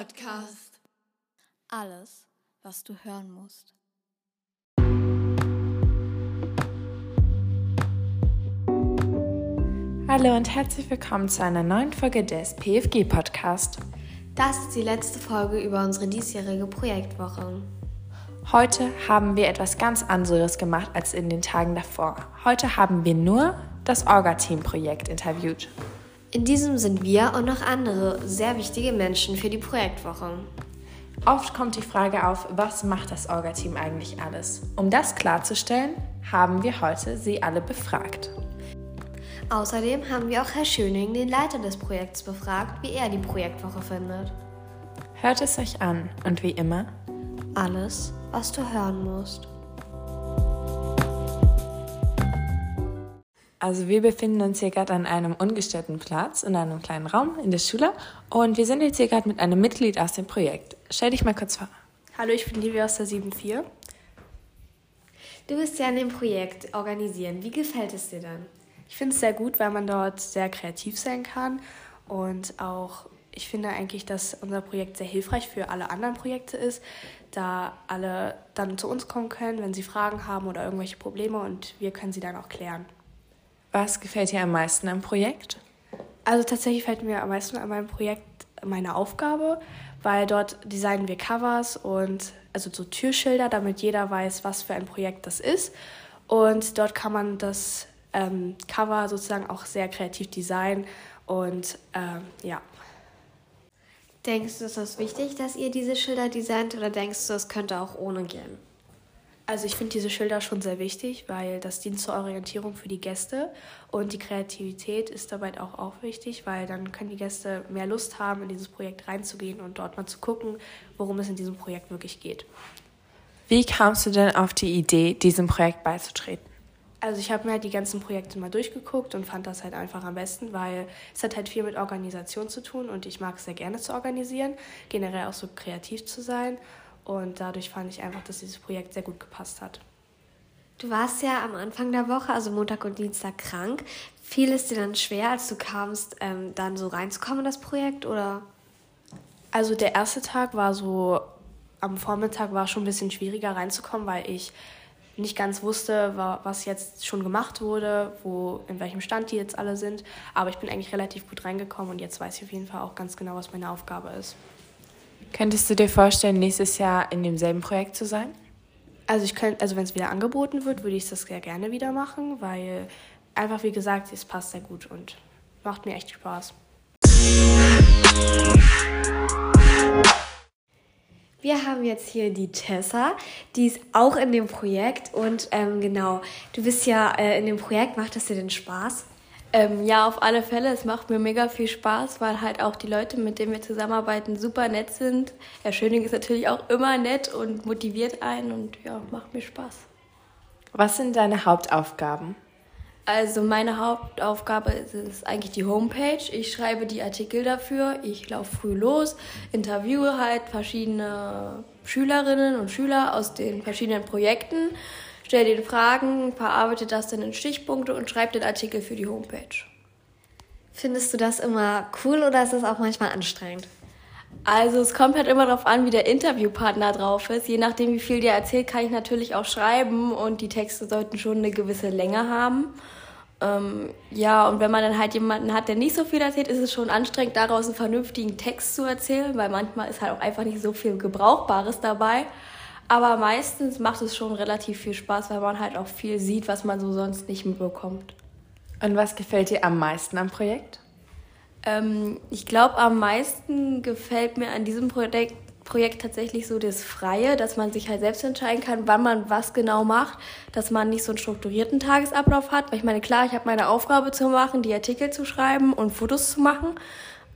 Podcast. Alles, was du hören musst. Hallo und herzlich willkommen zu einer neuen Folge des PFG Podcast. Das ist die letzte Folge über unsere diesjährige Projektwoche. Heute haben wir etwas ganz anderes gemacht als in den Tagen davor. Heute haben wir nur das Orga-Team-Projekt interviewt. In diesem sind wir und noch andere sehr wichtige Menschen für die Projektwoche. Oft kommt die Frage auf, was macht das Orga-Team eigentlich alles? Um das klarzustellen, haben wir heute sie alle befragt. Außerdem haben wir auch Herr Schöning, den Leiter des Projekts, befragt, wie er die Projektwoche findet. Hört es euch an und wie immer, Alles, was du hören musst. Also wir befinden uns hier gerade an einem ungestellten Platz in einem kleinen Raum in der Schule und wir sind jetzt hier gerade mit einem Mitglied aus dem Projekt. Stell dich mal kurz vor. Hallo, ich bin Livia aus der 7.4. Du bist ja an dem Projekt organisieren. Wie gefällt es dir dann? Ich finde es sehr gut, weil man dort sehr kreativ sein kann und auch, ich finde eigentlich, dass unser Projekt sehr hilfreich für alle anderen Projekte ist, da alle dann zu uns kommen können, wenn sie Fragen haben oder irgendwelche Probleme und wir können sie dann auch klären. Was gefällt dir am meisten am Projekt? Also tatsächlich fällt mir am meisten an meinem Projekt meine Aufgabe, weil dort designen wir Covers und also so Türschilder, damit jeder weiß, was für ein Projekt das ist. Und dort kann man das ähm, Cover sozusagen auch sehr kreativ designen und ähm, ja. Denkst du, ist das wichtig, dass ihr diese Schilder designt oder denkst du, es könnte auch ohne gehen? Also ich finde diese Schilder schon sehr wichtig, weil das dient zur Orientierung für die Gäste und die Kreativität ist dabei auch, auch wichtig, weil dann können die Gäste mehr Lust haben, in dieses Projekt reinzugehen und dort mal zu gucken, worum es in diesem Projekt wirklich geht. Wie kamst du denn auf die Idee, diesem Projekt beizutreten? Also ich habe mir halt die ganzen Projekte mal durchgeguckt und fand das halt einfach am besten, weil es hat halt viel mit Organisation zu tun und ich mag es sehr gerne zu organisieren, generell auch so kreativ zu sein und dadurch fand ich einfach, dass dieses Projekt sehr gut gepasst hat. Du warst ja am Anfang der Woche, also Montag und Dienstag, krank. Fiel es dir dann schwer, als du kamst, ähm, dann so reinzukommen in das Projekt oder? Also der erste Tag war so, am Vormittag war schon ein bisschen schwieriger reinzukommen, weil ich nicht ganz wusste, was jetzt schon gemacht wurde, wo, in welchem Stand die jetzt alle sind. Aber ich bin eigentlich relativ gut reingekommen und jetzt weiß ich auf jeden Fall auch ganz genau, was meine Aufgabe ist. Könntest du dir vorstellen, nächstes Jahr in demselben Projekt zu sein? Also ich könnte, also wenn es wieder angeboten wird, würde ich das sehr gerne wieder machen, weil einfach wie gesagt, es passt sehr gut und macht mir echt Spaß. Wir haben jetzt hier die Tessa, die ist auch in dem Projekt und ähm, genau, du bist ja äh, in dem Projekt, macht das dir denn Spaß? Ähm, ja, auf alle Fälle. Es macht mir mega viel Spaß, weil halt auch die Leute, mit denen wir zusammenarbeiten, super nett sind. Herr Schöning ist natürlich auch immer nett und motiviert einen und ja, macht mir Spaß. Was sind deine Hauptaufgaben? Also meine Hauptaufgabe ist, ist eigentlich die Homepage. Ich schreibe die Artikel dafür. Ich laufe früh los, interviewe halt verschiedene Schülerinnen und Schüler aus den verschiedenen Projekten stell den Fragen, verarbeite das dann in Stichpunkte und schreib den Artikel für die Homepage. Findest du das immer cool oder ist das auch manchmal anstrengend? Also es kommt halt immer darauf an, wie der Interviewpartner drauf ist. Je nachdem, wie viel der erzählt, kann ich natürlich auch schreiben und die Texte sollten schon eine gewisse Länge haben. Ähm, ja, und wenn man dann halt jemanden hat, der nicht so viel erzählt, ist es schon anstrengend, daraus einen vernünftigen Text zu erzählen, weil manchmal ist halt auch einfach nicht so viel Gebrauchbares dabei. Aber meistens macht es schon relativ viel Spaß, weil man halt auch viel sieht, was man so sonst nicht mitbekommt. Und was gefällt dir am meisten am Projekt? Ähm, ich glaube, am meisten gefällt mir an diesem Projekt, Projekt tatsächlich so das Freie, dass man sich halt selbst entscheiden kann, wann man was genau macht, dass man nicht so einen strukturierten Tagesablauf hat. Weil ich meine, klar, ich habe meine Aufgabe zu machen, die Artikel zu schreiben und Fotos zu machen.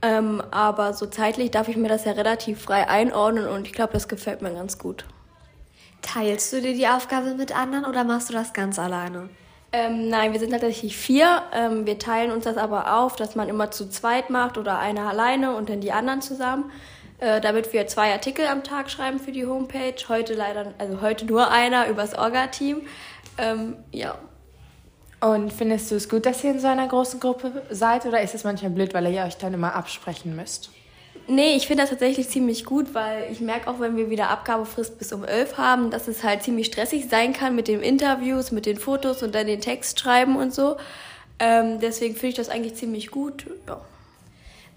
Ähm, aber so zeitlich darf ich mir das ja relativ frei einordnen und ich glaube, das gefällt mir ganz gut. Teilst du dir die Aufgabe mit anderen oder machst du das ganz alleine? Ähm, nein, wir sind tatsächlich vier. Ähm, wir teilen uns das aber auf, dass man immer zu zweit macht oder einer alleine und dann die anderen zusammen. Äh, damit wir zwei Artikel am Tag schreiben für die Homepage. Heute leider, also heute nur einer übers Orga-Team. Ähm, ja. Und findest du es gut, dass ihr in so einer großen Gruppe seid oder ist es manchmal blöd, weil ihr euch dann immer absprechen müsst? Nee, ich finde das tatsächlich ziemlich gut, weil ich merke auch, wenn wir wieder Abgabefrist bis um 11 haben, dass es halt ziemlich stressig sein kann mit den Interviews, mit den Fotos und dann den Text schreiben und so. Ähm, deswegen finde ich das eigentlich ziemlich gut. Ja.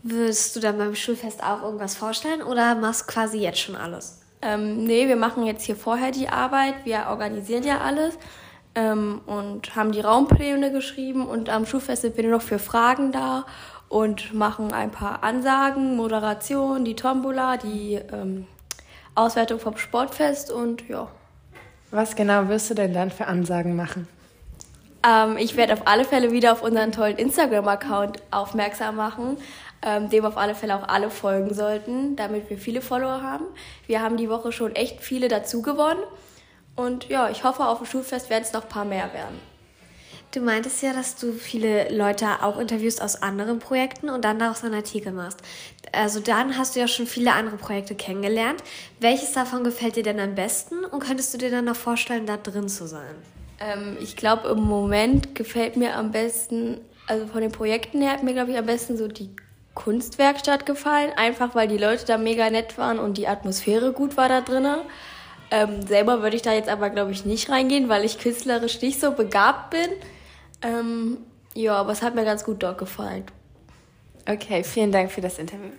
Würdest du dann beim Schulfest auch irgendwas vorstellen oder machst quasi jetzt schon alles? Ähm, nee, wir machen jetzt hier vorher die Arbeit. Wir organisieren ja alles ähm, und haben die Raumpläne geschrieben und am Schulfest sind wir nur noch für Fragen da und machen ein paar Ansagen, Moderation, die Tombola, die ähm, Auswertung vom Sportfest und ja. Was genau wirst du denn dann für Ansagen machen? Ähm, ich werde auf alle Fälle wieder auf unseren tollen Instagram-Account aufmerksam machen, ähm, dem auf alle Fälle auch alle folgen sollten, damit wir viele Follower haben. Wir haben die Woche schon echt viele dazu gewonnen und ja, ich hoffe, auf dem Schulfest werden es noch ein paar mehr werden. Du meintest ja, dass du viele Leute auch interviewst aus anderen Projekten und dann daraus einen Artikel machst. Also dann hast du ja schon viele andere Projekte kennengelernt. Welches davon gefällt dir denn am besten und könntest du dir dann noch vorstellen, da drin zu sein? Ähm, ich glaube, im Moment gefällt mir am besten, also von den Projekten her hat mir, glaube ich, am besten so die Kunstwerkstatt gefallen. Einfach, weil die Leute da mega nett waren und die Atmosphäre gut war da drinnen. Ähm, selber würde ich da jetzt aber, glaube ich, nicht reingehen, weil ich künstlerisch nicht so begabt bin. Ähm, ja, aber es hat mir ganz gut dort gefallen. Okay, vielen Dank für das Interview.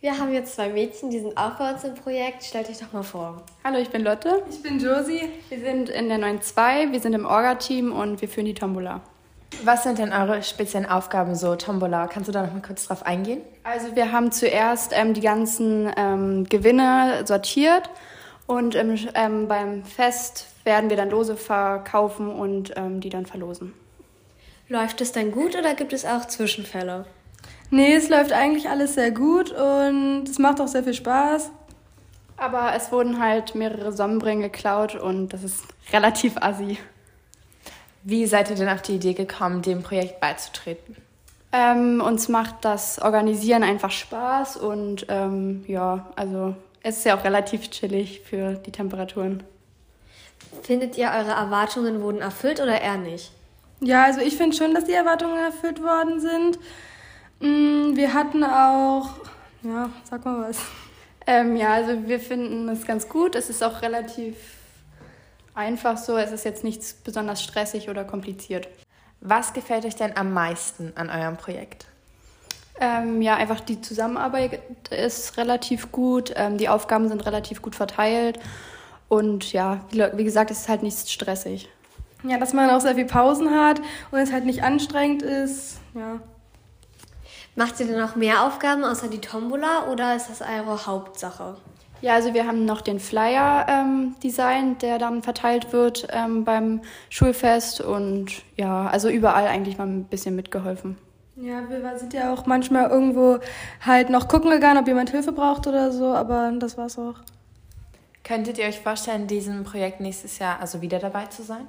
Wir haben jetzt zwei Mädchen, die sind auch bei uns im Projekt. Stellt euch doch mal vor. Hallo, ich bin Lotte. Ich bin Josie. Wir sind in der 9.2, wir sind im Orga-Team und wir führen die Tombola. Was sind denn eure speziellen Aufgaben so, Tombola? Kannst du da noch mal kurz drauf eingehen? Also wir haben zuerst ähm, die ganzen ähm, Gewinne sortiert und im, ähm, beim Fest werden wir dann Lose verkaufen und ähm, die dann verlosen. Läuft es denn gut oder gibt es auch Zwischenfälle? Nee, es läuft eigentlich alles sehr gut und es macht auch sehr viel Spaß. Aber es wurden halt mehrere Sonnenbrillen geklaut und das ist relativ assi. Wie seid ihr denn auf die Idee gekommen, dem Projekt beizutreten? Ähm, uns macht das Organisieren einfach Spaß und ähm, ja, also es ist ja auch relativ chillig für die Temperaturen. Findet ihr, eure Erwartungen wurden erfüllt oder eher nicht? Ja, also ich finde schon, dass die Erwartungen erfüllt worden sind. Mm, wir hatten auch, ja, sag mal was. Ähm, ja, also wir finden es ganz gut. Es ist auch relativ einfach so. Es ist jetzt nichts besonders stressig oder kompliziert. Was gefällt euch denn am meisten an eurem Projekt? Ähm, ja, einfach die Zusammenarbeit ist relativ gut. Ähm, die Aufgaben sind relativ gut verteilt. Und ja, wie, wie gesagt, es ist halt nicht stressig. Ja, dass man auch sehr viel Pausen hat und es halt nicht anstrengend ist. Ja. Macht ihr denn noch mehr Aufgaben außer die Tombola oder ist das eure Hauptsache? Ja, also wir haben noch den Flyer ähm, designt, der dann verteilt wird ähm, beim Schulfest und ja, also überall eigentlich mal ein bisschen mitgeholfen. Ja, wir sind ja auch manchmal irgendwo halt noch gucken gegangen, ob jemand Hilfe braucht oder so, aber das war's auch. Könntet ihr euch vorstellen, diesem Projekt nächstes Jahr also wieder dabei zu sein?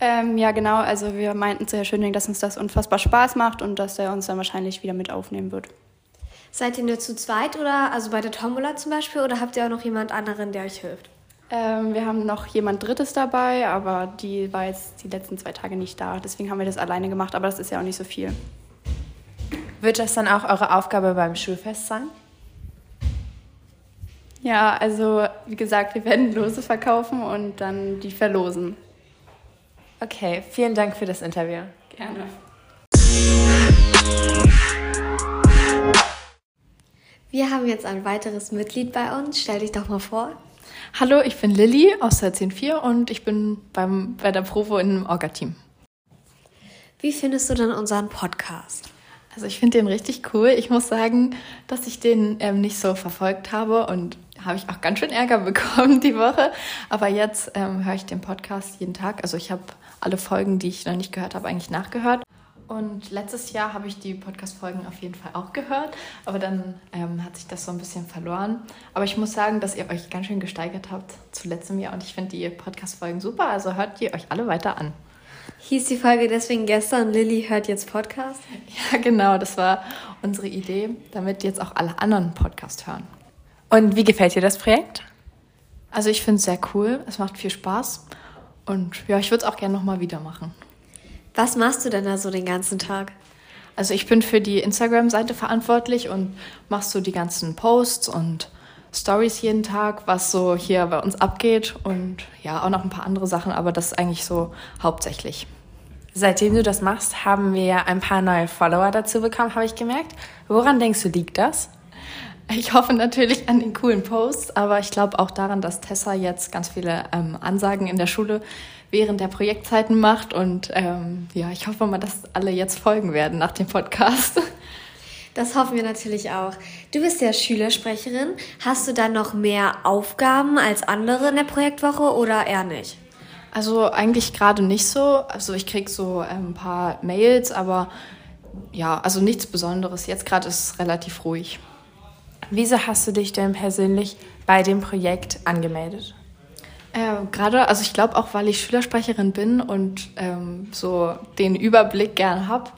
Ähm, ja, genau. Also wir meinten zu Herr Schöning, dass uns das unfassbar Spaß macht und dass er uns dann wahrscheinlich wieder mit aufnehmen wird. Seid ihr nur zu zweit oder also bei der Tombola zum Beispiel oder habt ihr auch noch jemand anderen, der euch hilft? Ähm, wir haben noch jemand Drittes dabei, aber die war jetzt die letzten zwei Tage nicht da. Deswegen haben wir das alleine gemacht, aber das ist ja auch nicht so viel. Wird das dann auch eure Aufgabe beim Schulfest sein? Ja, also wie gesagt, wir werden Lose verkaufen und dann die verlosen. Okay, vielen Dank für das Interview. Gerne. Wir haben jetzt ein weiteres Mitglied bei uns. Stell dich doch mal vor. Hallo, ich bin Lilly aus der 10.4 und ich bin beim, bei der Provo im Orga-Team. Wie findest du denn unseren Podcast? Also ich finde den richtig cool. Ich muss sagen, dass ich den ähm, nicht so verfolgt habe und habe ich auch ganz schön Ärger bekommen die Woche. Aber jetzt ähm, höre ich den Podcast jeden Tag. Also ich habe alle Folgen, die ich noch nicht gehört habe, eigentlich nachgehört. Und letztes Jahr habe ich die Podcast-Folgen auf jeden Fall auch gehört, aber dann ähm, hat sich das so ein bisschen verloren. Aber ich muss sagen, dass ihr euch ganz schön gesteigert habt zu letztem Jahr und ich finde die Podcast-Folgen super, also hört ihr euch alle weiter an. Hieß die Folge deswegen gestern, Lilly hört jetzt Podcast? Ja, genau, das war unsere Idee, damit jetzt auch alle anderen Podcast hören. Und wie gefällt dir das Projekt? Also ich finde es sehr cool, es macht viel Spaß und ja, ich würde es auch gerne nochmal wieder machen. Was machst du denn da so den ganzen Tag? Also ich bin für die Instagram-Seite verantwortlich und machst so die ganzen Posts und Stories jeden Tag, was so hier bei uns abgeht und ja, auch noch ein paar andere Sachen, aber das ist eigentlich so hauptsächlich. Seitdem du das machst, haben wir ja ein paar neue Follower dazu bekommen, habe ich gemerkt. Woran denkst du, liegt das? Ich hoffe natürlich an den coolen Posts, aber ich glaube auch daran, dass Tessa jetzt ganz viele ähm, Ansagen in der Schule während der Projektzeiten macht. Und ähm, ja, ich hoffe mal, dass alle jetzt folgen werden nach dem Podcast. Das hoffen wir natürlich auch. Du bist ja Schülersprecherin. Hast du dann noch mehr Aufgaben als andere in der Projektwoche oder eher nicht? Also eigentlich gerade nicht so. Also ich kriege so ähm, ein paar Mails, aber ja, also nichts Besonderes. Jetzt gerade ist es relativ ruhig. Wieso hast du dich denn persönlich bei dem Projekt angemeldet? Äh, Gerade, also ich glaube auch, weil ich Schülersprecherin bin und ähm, so den Überblick gern habe,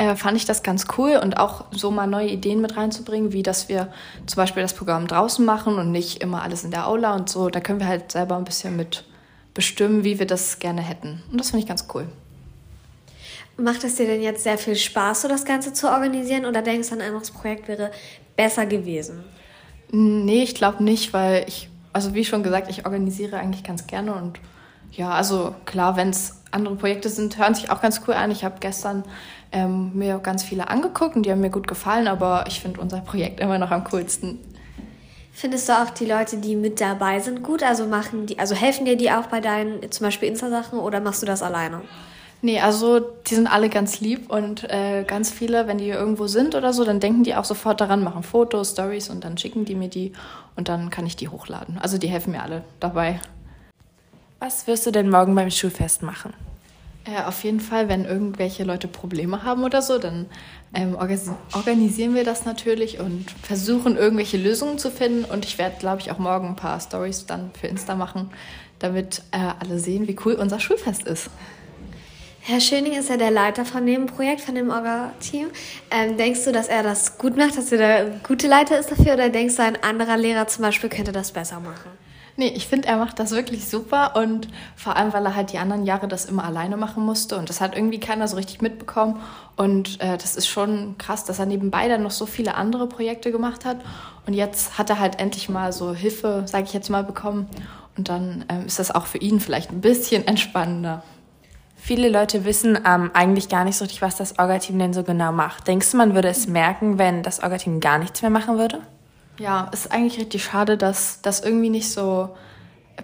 äh, fand ich das ganz cool und auch so mal neue Ideen mit reinzubringen, wie dass wir zum Beispiel das Programm draußen machen und nicht immer alles in der Aula und so. Da können wir halt selber ein bisschen mit bestimmen, wie wir das gerne hätten. Und das finde ich ganz cool. Macht es dir denn jetzt sehr viel Spaß, so das Ganze zu organisieren oder denkst du, ein anderes Projekt wäre besser gewesen? Nee, ich glaube nicht, weil ich, also wie schon gesagt, ich organisiere eigentlich ganz gerne und ja, also klar, wenn es andere Projekte sind, hören sich auch ganz cool an. Ich habe gestern ähm, mir ganz viele angeguckt und die haben mir gut gefallen, aber ich finde unser Projekt immer noch am coolsten. Findest du auch die Leute, die mit dabei sind, gut? Also machen die, also helfen dir die auch bei deinen zum Beispiel Insta-Sachen oder machst du das alleine? Nee, also die sind alle ganz lieb und äh, ganz viele, wenn die irgendwo sind oder so, dann denken die auch sofort daran, machen Fotos, Stories und dann schicken die mir die und dann kann ich die hochladen. Also die helfen mir alle dabei. Was wirst du denn morgen beim Schulfest machen? Äh, auf jeden Fall, wenn irgendwelche Leute Probleme haben oder so, dann ähm, organisieren wir das natürlich und versuchen irgendwelche Lösungen zu finden. Und ich werde, glaube ich, auch morgen ein paar Stories dann für Insta machen, damit äh, alle sehen, wie cool unser Schulfest ist. Herr Schöning ist ja der Leiter von dem Projekt, von dem Orga-Team. Ähm, denkst du, dass er das gut macht, dass er der gute Leiter ist dafür? Oder denkst du, ein anderer Lehrer zum Beispiel könnte das besser machen? Nee, ich finde, er macht das wirklich super und vor allem, weil er halt die anderen Jahre das immer alleine machen musste und das hat irgendwie keiner so richtig mitbekommen und äh, das ist schon krass, dass er nebenbei dann noch so viele andere Projekte gemacht hat und jetzt hat er halt endlich mal so Hilfe, sage ich jetzt mal, bekommen und dann ähm, ist das auch für ihn vielleicht ein bisschen entspannender. Viele Leute wissen ähm, eigentlich gar nicht so richtig, was das Orga-Team denn so genau macht. Denkst du, man würde es merken, wenn das Orga-Team gar nichts mehr machen würde? Ja, ist eigentlich richtig schade, dass das irgendwie nicht so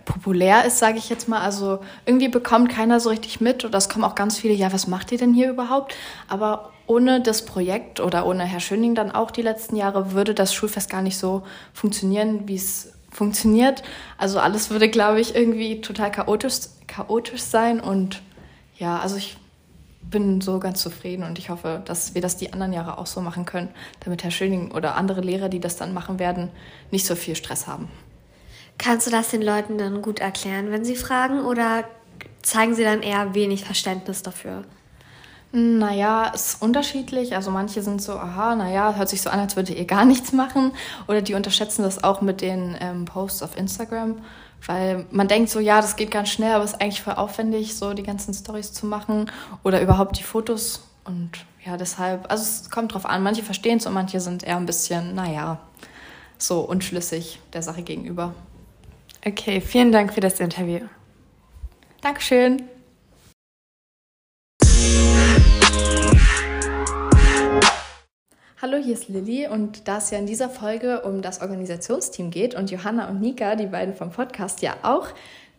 populär ist, sage ich jetzt mal. Also irgendwie bekommt keiner so richtig mit oder es kommen auch ganz viele, ja, was macht ihr denn hier überhaupt? Aber ohne das Projekt oder ohne Herr Schöning dann auch die letzten Jahre würde das Schulfest gar nicht so funktionieren, wie es funktioniert. Also alles würde, glaube ich, irgendwie total chaotisch, chaotisch sein und ja, also ich bin so ganz zufrieden und ich hoffe, dass wir das die anderen Jahre auch so machen können, damit Herr Schöning oder andere Lehrer, die das dann machen werden, nicht so viel Stress haben. Kannst du das den Leuten dann gut erklären, wenn sie fragen, oder zeigen sie dann eher wenig Verständnis dafür? Naja, ist unterschiedlich. Also manche sind so, aha, naja, hört sich so an, als würdet ihr gar nichts machen. Oder die unterschätzen das auch mit den ähm, Posts auf Instagram. Weil man denkt so, ja, das geht ganz schnell, aber es ist eigentlich voll aufwendig, so die ganzen Stories zu machen oder überhaupt die Fotos. Und ja, deshalb, also es kommt drauf an. Manche verstehen es und manche sind eher ein bisschen, naja, so unschlüssig der Sache gegenüber. Okay, vielen Dank für das Interview. Dankeschön. Hallo, hier ist Lilly und da es ja in dieser Folge um das Organisationsteam geht und Johanna und Nika, die beiden vom Podcast, ja auch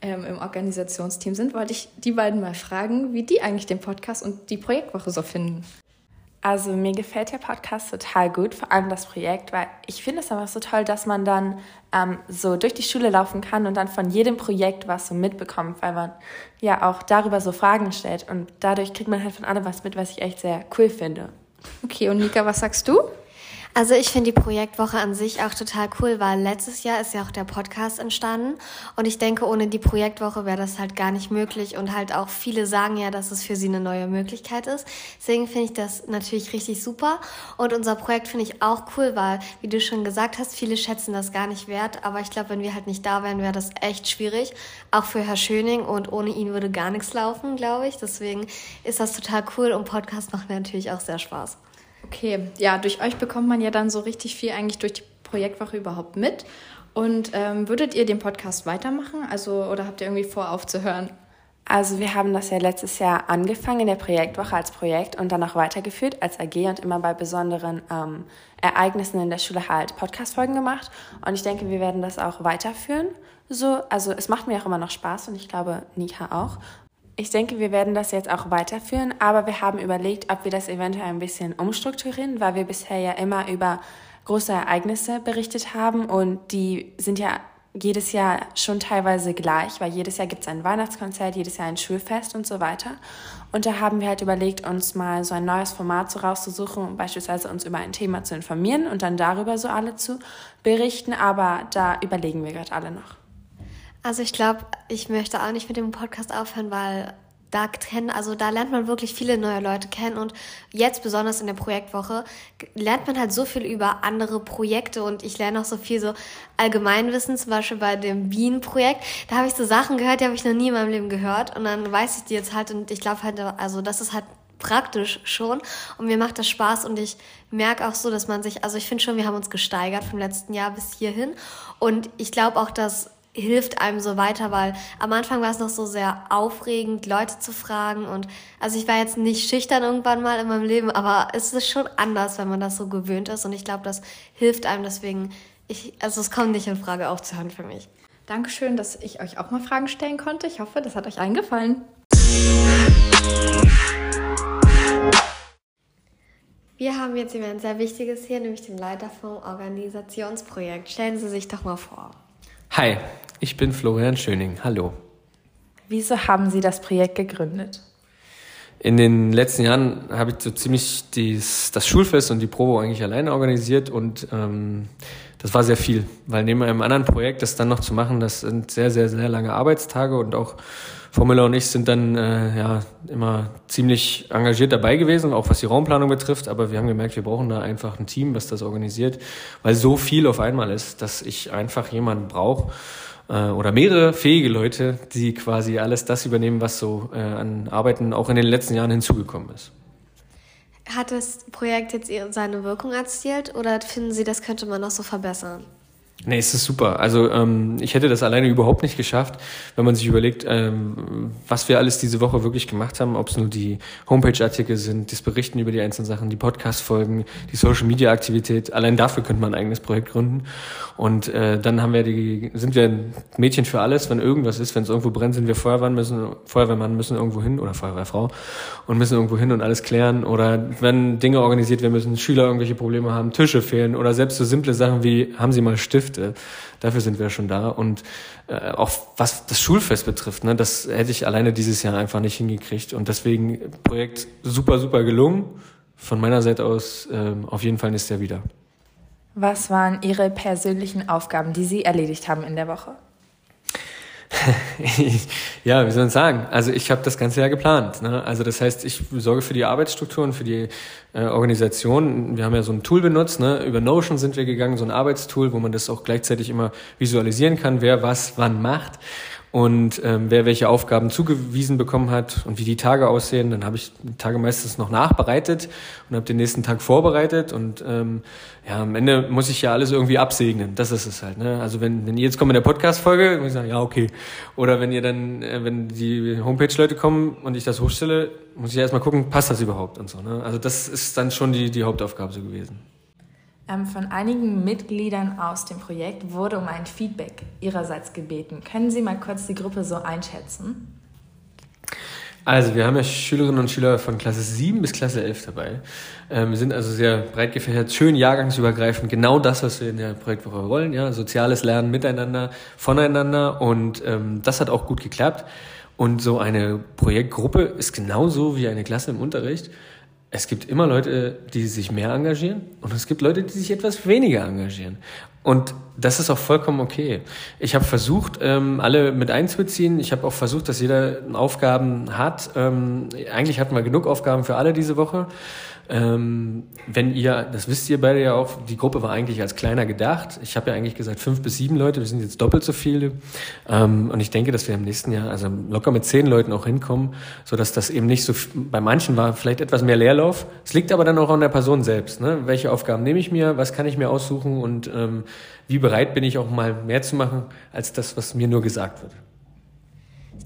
ähm, im Organisationsteam sind, wollte ich die beiden mal fragen, wie die eigentlich den Podcast und die Projektwoche so finden. Also mir gefällt der Podcast total gut, vor allem das Projekt, weil ich finde es einfach so toll, dass man dann ähm, so durch die Schule laufen kann und dann von jedem Projekt was so mitbekommt, weil man ja auch darüber so Fragen stellt und dadurch kriegt man halt von allem was mit, was ich echt sehr cool finde. Okay, und Nika, was sagst du? Also ich finde die Projektwoche an sich auch total cool, weil letztes Jahr ist ja auch der Podcast entstanden. Und ich denke, ohne die Projektwoche wäre das halt gar nicht möglich. Und halt auch viele sagen ja, dass es für sie eine neue Möglichkeit ist. Deswegen finde ich das natürlich richtig super. Und unser Projekt finde ich auch cool, weil, wie du schon gesagt hast, viele schätzen das gar nicht wert, aber ich glaube, wenn wir halt nicht da wären, wäre das echt schwierig, auch für Herr Schöning. Und ohne ihn würde gar nichts laufen, glaube ich. Deswegen ist das total cool. Und Podcast macht mir natürlich auch sehr Spaß. Okay, ja, durch euch bekommt man ja dann so richtig viel eigentlich durch die Projektwoche überhaupt mit. Und ähm, würdet ihr den Podcast weitermachen? Also, oder habt ihr irgendwie vor, aufzuhören? Also wir haben das ja letztes Jahr angefangen in der Projektwoche als Projekt und dann auch weitergeführt als AG und immer bei besonderen ähm, Ereignissen in der Schule halt Podcast-Folgen gemacht. Und ich denke, wir werden das auch weiterführen. So, also es macht mir auch immer noch Spaß und ich glaube Nika auch. Ich denke, wir werden das jetzt auch weiterführen, aber wir haben überlegt, ob wir das eventuell ein bisschen umstrukturieren, weil wir bisher ja immer über große Ereignisse berichtet haben und die sind ja jedes Jahr schon teilweise gleich, weil jedes Jahr gibt es ein Weihnachtskonzert, jedes Jahr ein Schulfest und so weiter. Und da haben wir halt überlegt, uns mal so ein neues Format so rauszusuchen, beispielsweise uns über ein Thema zu informieren und dann darüber so alle zu berichten, aber da überlegen wir gerade alle noch. Also ich glaube, ich möchte auch nicht mit dem Podcast aufhören, weil da kennen, also da lernt man wirklich viele neue Leute kennen und jetzt besonders in der Projektwoche lernt man halt so viel über andere Projekte und ich lerne auch so viel so Allgemeinwissen, zum Beispiel bei dem Wien-Projekt. Da habe ich so Sachen gehört, die habe ich noch nie in meinem Leben gehört und dann weiß ich die jetzt halt und ich glaube halt, also das ist halt praktisch schon und mir macht das Spaß und ich merke auch so, dass man sich, also ich finde schon, wir haben uns gesteigert vom letzten Jahr bis hierhin und ich glaube auch, dass hilft einem so weiter, weil am Anfang war es noch so sehr aufregend, Leute zu fragen und also ich war jetzt nicht schüchtern irgendwann mal in meinem Leben, aber es ist schon anders, wenn man das so gewöhnt ist und ich glaube, das hilft einem deswegen, ich, also es kommt nicht in Frage aufzuhören für mich. Dankeschön, dass ich euch auch mal Fragen stellen konnte. Ich hoffe, das hat euch eingefallen. Wir haben jetzt jemand sehr Wichtiges hier, nämlich den Leiter vom Organisationsprojekt. Stellen Sie sich doch mal vor. Hi, ich bin Florian Schöning. Hallo. Wieso haben Sie das Projekt gegründet? In den letzten Jahren habe ich so ziemlich dies, das Schulfest und die Probe eigentlich alleine organisiert und ähm, das war sehr viel, weil neben einem anderen Projekt das dann noch zu machen, das sind sehr, sehr, sehr lange Arbeitstage und auch Frau Müller und ich sind dann äh, ja immer ziemlich engagiert dabei gewesen, auch was die Raumplanung betrifft. Aber wir haben gemerkt, wir brauchen da einfach ein Team, was das organisiert, weil so viel auf einmal ist, dass ich einfach jemanden brauche äh, oder mehrere fähige Leute, die quasi alles das übernehmen, was so äh, an Arbeiten auch in den letzten Jahren hinzugekommen ist. Hat das Projekt jetzt seine Wirkung erzielt oder finden Sie, das könnte man noch so verbessern? Nee, es ist super. Also ähm, ich hätte das alleine überhaupt nicht geschafft, wenn man sich überlegt, ähm, was wir alles diese Woche wirklich gemacht haben, ob es nur die Homepage-Artikel sind, das Berichten über die einzelnen Sachen, die Podcast-Folgen, die Social-Media-Aktivität. Allein dafür könnte man ein eigenes Projekt gründen. Und äh, dann haben wir die, sind wir Mädchen für alles, wenn irgendwas ist, wenn es irgendwo brennt, sind wir Feuerwehrmann, müssen, Feuerwehrmann müssen irgendwo hin oder Feuerwehrfrau und müssen irgendwo hin und alles klären. Oder wenn Dinge organisiert werden müssen, Schüler irgendwelche Probleme haben, Tische fehlen oder selbst so simple Sachen wie, haben sie mal Stift Stifte. Dafür sind wir schon da. Und äh, auch was das Schulfest betrifft, ne, das hätte ich alleine dieses Jahr einfach nicht hingekriegt. Und deswegen Projekt super, super gelungen. Von meiner Seite aus äh, auf jeden Fall nächstes Jahr wieder. Was waren Ihre persönlichen Aufgaben, die Sie erledigt haben in der Woche? ja, wie soll man sagen? Also ich habe das ganze Jahr geplant. Ne? Also das heißt, ich sorge für die Arbeitsstrukturen, für die äh, Organisation. Wir haben ja so ein Tool benutzt. Ne? Über Notion sind wir gegangen, so ein Arbeitstool, wo man das auch gleichzeitig immer visualisieren kann, wer was wann macht und ähm, wer welche Aufgaben zugewiesen bekommen hat und wie die Tage aussehen. Dann habe ich die Tage meistens noch nachbereitet und habe den nächsten Tag vorbereitet und ähm, ja, am Ende muss ich ja alles irgendwie absegnen. Das ist es halt. Ne? Also wenn, wenn ihr jetzt kommt in der Podcast-Folge, muss ich sagen, ja, okay. Oder wenn ihr dann, äh, wenn die Homepage-Leute kommen und ich das hochstelle, muss ich erstmal gucken, passt das überhaupt und so. Ne? Also das ist dann schon die, die Hauptaufgabe so gewesen. Ähm, von einigen Mitgliedern aus dem Projekt wurde um ein Feedback ihrerseits gebeten. Können Sie mal kurz die Gruppe so einschätzen? Also wir haben ja Schülerinnen und Schüler von Klasse 7 bis Klasse 11 dabei. Ähm, sind also sehr breit gefächert, schön jahrgangsübergreifend, genau das, was wir in der Projektwoche wollen, ja, soziales Lernen miteinander, voneinander und ähm, das hat auch gut geklappt. Und so eine Projektgruppe ist genauso wie eine Klasse im Unterricht es gibt immer Leute, die sich mehr engagieren und es gibt Leute, die sich etwas weniger engagieren. Und das ist auch vollkommen okay. Ich habe versucht, ähm, alle mit einzubeziehen. Ich habe auch versucht, dass jeder Aufgaben hat. Ähm, eigentlich hatten wir genug Aufgaben für alle diese Woche. Ähm, wenn ihr, das wisst ihr beide ja auch, die Gruppe war eigentlich als kleiner gedacht. Ich habe ja eigentlich gesagt fünf bis sieben Leute, wir sind jetzt doppelt so viele. Ähm, und ich denke, dass wir im nächsten Jahr also locker mit zehn Leuten auch hinkommen, so dass das eben nicht so, bei manchen war vielleicht etwas mehr Leerlauf. Es liegt aber dann auch an der Person selbst. Ne? Welche Aufgaben nehme ich mir, was kann ich mir aussuchen und ähm, wie bereit bin ich auch mal mehr zu machen, als das, was mir nur gesagt wird.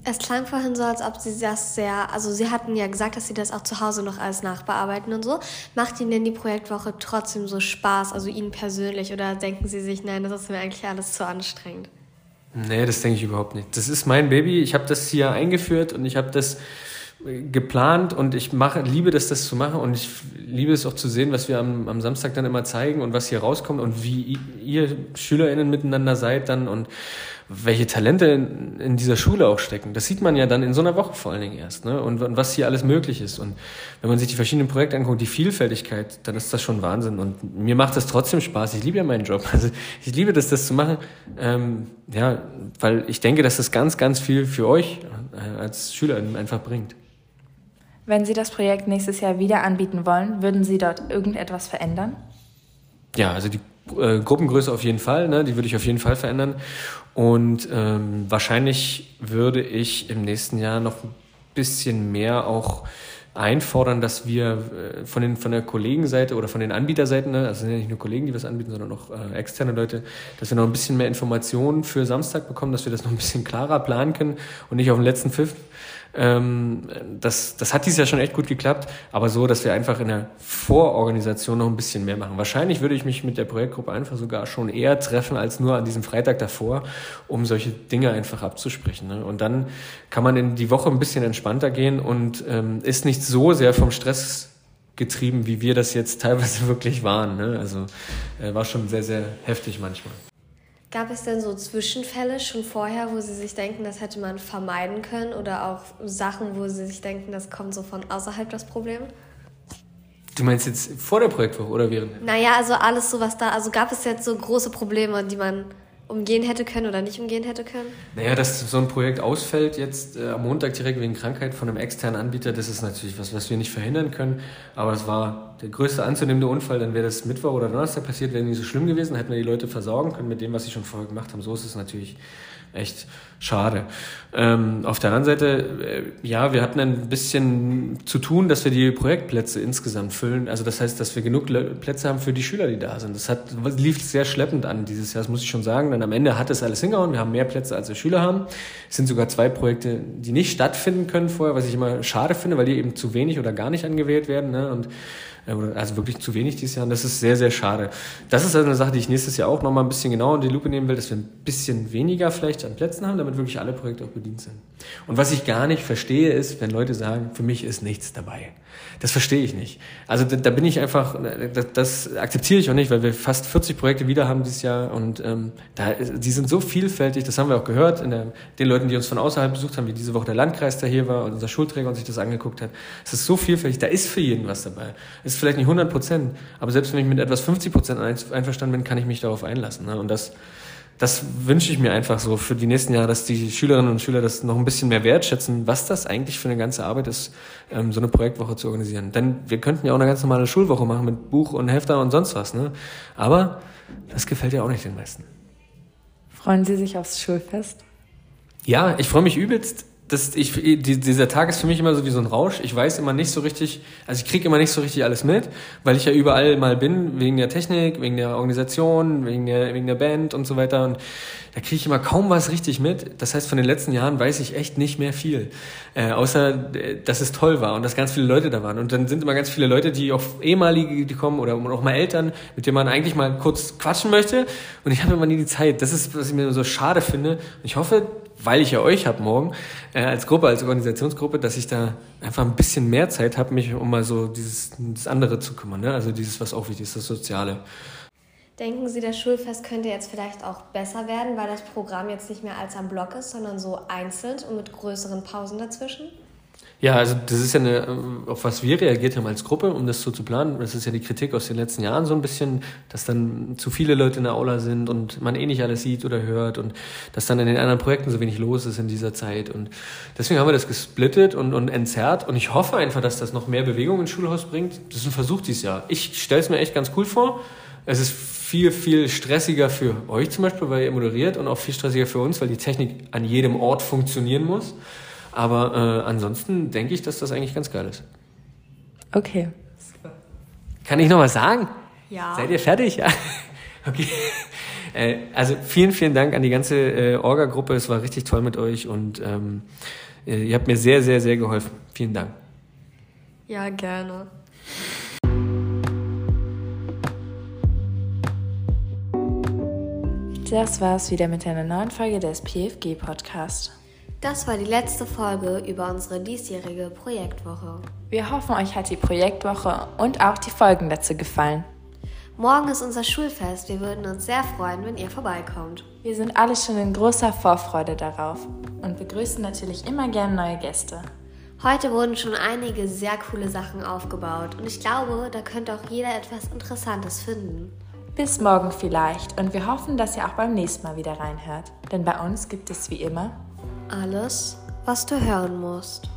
Es klang vorhin so, als ob Sie das sehr, also Sie hatten ja gesagt, dass Sie das auch zu Hause noch alles nachbearbeiten und so. Macht Ihnen denn die Projektwoche trotzdem so Spaß, also Ihnen persönlich, oder denken Sie sich, nein, das ist mir eigentlich alles zu anstrengend? Nee, das denke ich überhaupt nicht. Das ist mein Baby. Ich habe das hier eingeführt und ich habe das geplant und ich mache, liebe das, das zu machen und ich liebe es auch zu sehen, was wir am, am Samstag dann immer zeigen und was hier rauskommt und wie ihr SchülerInnen miteinander seid dann und welche Talente in, in, dieser Schule auch stecken. Das sieht man ja dann in so einer Woche vor allen Dingen erst. Ne? Und, und, was hier alles möglich ist. Und wenn man sich die verschiedenen Projekte anguckt, die Vielfältigkeit, dann ist das schon Wahnsinn. Und mir macht das trotzdem Spaß. Ich liebe ja meinen Job. Also ich liebe das, das zu machen. Ähm, ja, weil ich denke, dass das ganz, ganz viel für euch äh, als Schüler einfach bringt. Wenn Sie das Projekt nächstes Jahr wieder anbieten wollen, würden Sie dort irgendetwas verändern? Ja, also die äh, Gruppengröße auf jeden Fall, ne? die würde ich auf jeden Fall verändern. Und ähm, wahrscheinlich würde ich im nächsten Jahr noch ein bisschen mehr auch einfordern, dass wir äh, von, den, von der Kollegenseite oder von den Anbieterseiten, ne, also sind ja nicht nur Kollegen, die was anbieten, sondern auch äh, externe Leute, dass wir noch ein bisschen mehr Informationen für Samstag bekommen, dass wir das noch ein bisschen klarer planen können und nicht auf den letzten Pfiff ähm, das, das hat dieses Jahr schon echt gut geklappt, aber so, dass wir einfach in der Vororganisation noch ein bisschen mehr machen. Wahrscheinlich würde ich mich mit der Projektgruppe einfach sogar schon eher treffen als nur an diesem Freitag davor, um solche Dinge einfach abzusprechen. Ne? Und dann kann man in die Woche ein bisschen entspannter gehen und ähm, ist nicht so sehr vom Stress getrieben, wie wir das jetzt teilweise wirklich waren. Ne? Also äh, war schon sehr, sehr heftig manchmal. Gab es denn so Zwischenfälle schon vorher, wo Sie sich denken, das hätte man vermeiden können? Oder auch Sachen, wo Sie sich denken, das kommt so von außerhalb das Problem? Du meinst jetzt vor der Projektwoche oder während? Naja, also alles so was da. Also gab es jetzt so große Probleme, die man umgehen hätte können oder nicht umgehen hätte können? Naja, dass so ein Projekt ausfällt jetzt äh, am Montag direkt wegen Krankheit von einem externen Anbieter, das ist natürlich was, was wir nicht verhindern können. Aber es war der größte anzunehmende Unfall, dann wäre das Mittwoch oder Donnerstag passiert, wäre nicht so schlimm gewesen, hätten wir die Leute versorgen können mit dem, was sie schon vorher gemacht haben. So ist es natürlich echt schade. Ähm, auf der anderen Seite, äh, ja, wir hatten ein bisschen zu tun, dass wir die Projektplätze insgesamt füllen. Also das heißt, dass wir genug Plätze haben für die Schüler, die da sind. Das hat, lief sehr schleppend an dieses Jahr, das muss ich schon sagen. Dann am Ende hat es alles hingehauen. Wir haben mehr Plätze, als wir Schüler haben. Es sind sogar zwei Projekte, die nicht stattfinden können vorher, was ich immer schade finde, weil die eben zu wenig oder gar nicht angewählt werden. Ne? Und also wirklich zu wenig dieses Jahr und das ist sehr, sehr schade. Das ist also eine Sache, die ich nächstes Jahr auch nochmal ein bisschen genauer in die Lupe nehmen will, dass wir ein bisschen weniger vielleicht an Plätzen haben, damit wirklich alle Projekte auch bedient sind. Und was ich gar nicht verstehe, ist, wenn Leute sagen, für mich ist nichts dabei. Das verstehe ich nicht. Also da, da bin ich einfach, das, das, akzeptiere ich auch nicht, weil wir fast 40 Projekte wieder haben dieses Jahr und ähm, da, die sind so vielfältig, das haben wir auch gehört, in der, den Leuten, die uns von außerhalb besucht haben, wie diese Woche der Landkreis, der hier war und unser Schulträger und sich das angeguckt hat. Es ist so vielfältig, da ist für jeden was dabei. Es ist vielleicht nicht 100 Prozent, aber selbst wenn ich mit etwas 50 Prozent einverstanden bin, kann ich mich darauf einlassen. Ne? Und das das wünsche ich mir einfach so für die nächsten Jahre, dass die Schülerinnen und Schüler das noch ein bisschen mehr wertschätzen, was das eigentlich für eine ganze Arbeit ist, ähm, so eine Projektwoche zu organisieren. Denn wir könnten ja auch eine ganz normale Schulwoche machen mit Buch und Hefter und sonst was. Ne? Aber das gefällt ja auch nicht den meisten. Freuen Sie sich aufs Schulfest? Ja, ich freue mich übelst das, ich, die, dieser Tag ist für mich immer so wie so ein Rausch. Ich weiß immer nicht so richtig, also ich kriege immer nicht so richtig alles mit, weil ich ja überall mal bin, wegen der Technik, wegen der Organisation, wegen der, wegen der Band und so weiter. Und da kriege ich immer kaum was richtig mit. Das heißt, von den letzten Jahren weiß ich echt nicht mehr viel. Äh, außer, äh, dass es toll war und dass ganz viele Leute da waren. Und dann sind immer ganz viele Leute, die auch ehemalige, die kommen oder auch mal Eltern, mit denen man eigentlich mal kurz quatschen möchte. Und ich habe immer nie die Zeit. Das ist, was ich mir so schade finde. Und ich hoffe, weil ich ja euch habe morgen äh, als Gruppe, als Organisationsgruppe, dass ich da einfach ein bisschen mehr Zeit habe, mich um mal so dieses das andere zu kümmern. Ne? Also dieses, was auch wichtig ist, das Soziale. Denken Sie, das Schulfest könnte jetzt vielleicht auch besser werden, weil das Programm jetzt nicht mehr als am Block ist, sondern so einzeln und mit größeren Pausen dazwischen? Ja, also das ist ja eine, auf was wir reagiert haben als Gruppe, um das so zu planen. Das ist ja die Kritik aus den letzten Jahren so ein bisschen, dass dann zu viele Leute in der Aula sind und man eh nicht alles sieht oder hört und dass dann in den anderen Projekten so wenig los ist in dieser Zeit. Und deswegen haben wir das gesplittet und, und entzerrt und ich hoffe einfach, dass das noch mehr Bewegung ins Schulhaus bringt. Das ist ein Versuch dieses Jahr. Ich stelle es mir echt ganz cool vor. Es ist viel, viel stressiger für euch zum Beispiel, weil ihr moderiert und auch viel stressiger für uns, weil die Technik an jedem Ort funktionieren muss. Aber äh, ansonsten denke ich, dass das eigentlich ganz geil ist. Okay. Kann ich noch was sagen? Ja. Seid ihr fertig? Ja. Okay. Äh, also vielen, vielen Dank an die ganze äh, Orga-Gruppe. Es war richtig toll mit euch und ähm, äh, ihr habt mir sehr, sehr, sehr geholfen. Vielen Dank. Ja, gerne. Das war's wieder mit einer neuen Folge des PFG Podcast. Das war die letzte Folge über unsere diesjährige Projektwoche. Wir hoffen, euch hat die Projektwoche und auch die Folgen dazu gefallen. Morgen ist unser Schulfest. Wir würden uns sehr freuen, wenn ihr vorbeikommt. Wir sind alle schon in großer Vorfreude darauf und begrüßen natürlich immer gern neue Gäste. Heute wurden schon einige sehr coole Sachen aufgebaut und ich glaube, da könnte auch jeder etwas Interessantes finden. Bis morgen vielleicht und wir hoffen, dass ihr auch beim nächsten Mal wieder reinhört. Denn bei uns gibt es wie immer Alles, was du hören musst.